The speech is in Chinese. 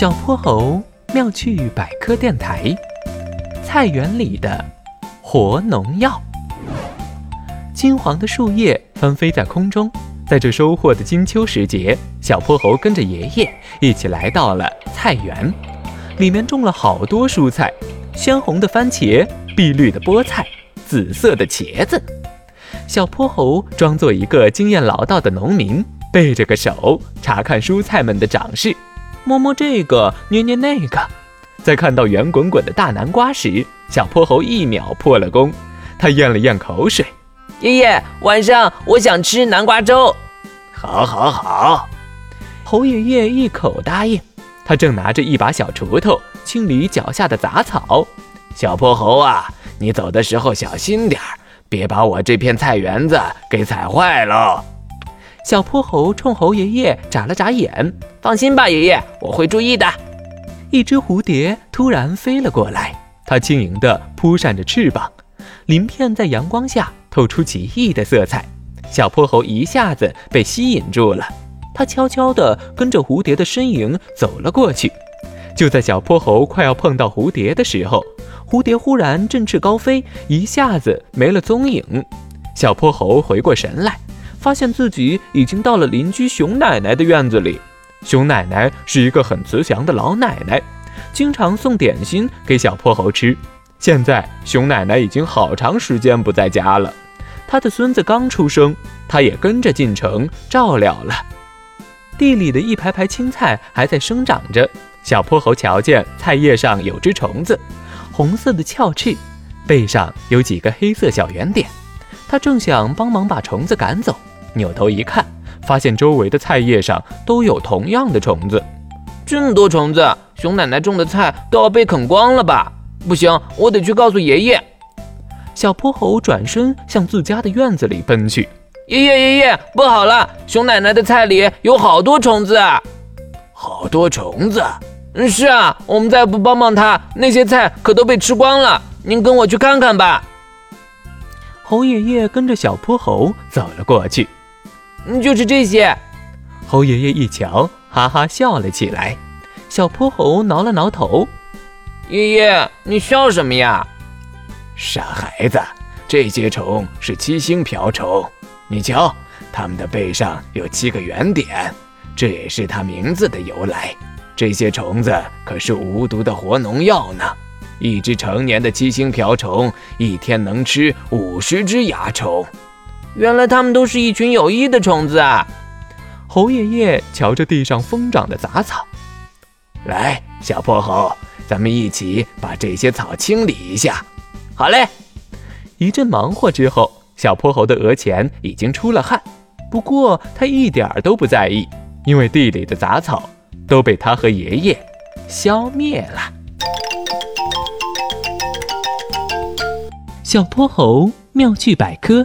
小泼猴妙趣百科电台：菜园里的活农药。金黄的树叶纷飞在空中，在这收获的金秋时节，小泼猴跟着爷爷一起来到了菜园。里面种了好多蔬菜，鲜红的番茄，碧绿的菠菜，紫色的茄子。小泼猴装作一个经验老道的农民，背着个手查看蔬菜们的长势。摸摸这个，捏捏那个，在看到圆滚滚的大南瓜时，小泼猴一秒破了功。他咽了咽口水：“爷爷，晚上我想吃南瓜粥。”“好，好，好。”猴爷爷一口答应。他正拿着一把小锄头清理脚下的杂草。小泼猴啊，你走的时候小心点儿，别把我这片菜园子给踩坏喽。小泼猴冲猴爷爷眨了眨眼，放心吧，爷爷，我会注意的。一只蝴蝶突然飞了过来，它轻盈地扑扇着翅膀，鳞片在阳光下透出奇异的色彩。小泼猴一下子被吸引住了，他悄悄地跟着蝴蝶的身影走了过去。就在小泼猴快要碰到蝴蝶的时候，蝴蝶忽然振翅高飞，一下子没了踪影。小泼猴回过神来。发现自己已经到了邻居熊奶奶的院子里。熊奶奶是一个很慈祥的老奶奶，经常送点心给小泼猴吃。现在熊奶奶已经好长时间不在家了，她的孙子刚出生，她也跟着进城照料了。地里的一排排青菜还在生长着，小泼猴瞧见菜叶上有只虫子，红色的翘翅，背上有几个黑色小圆点，他正想帮忙把虫子赶走。扭头一看，发现周围的菜叶上都有同样的虫子。这么多虫子，熊奶奶种的菜都要被啃光了吧？不行，我得去告诉爷爷。小泼猴转身向自家的院子里奔去。爷爷，爷爷，不好了！熊奶奶的菜里有好多虫子啊！好多虫子？嗯，是啊，我们再不帮帮他，那些菜可都被吃光了。您跟我去看看吧。猴爷爷跟着小泼猴走了过去。嗯，就是这些。猴爷爷一瞧，哈哈笑了起来。小泼猴挠了挠头：“爷爷，你笑什么呀？”“傻孩子，这些虫是七星瓢虫。你瞧，它们的背上有七个圆点，这也是它名字的由来。这些虫子可是无毒的活农药呢。一只成年的七星瓢虫一天能吃五十只蚜虫。”原来它们都是一群有益的虫子啊！猴爷爷瞧着地上疯长的杂草，来，小泼猴，咱们一起把这些草清理一下。好嘞！一阵忙活之后，小泼猴的额前已经出了汗，不过他一点都不在意，因为地里的杂草都被他和爷爷消灭了。小泼猴妙趣百科。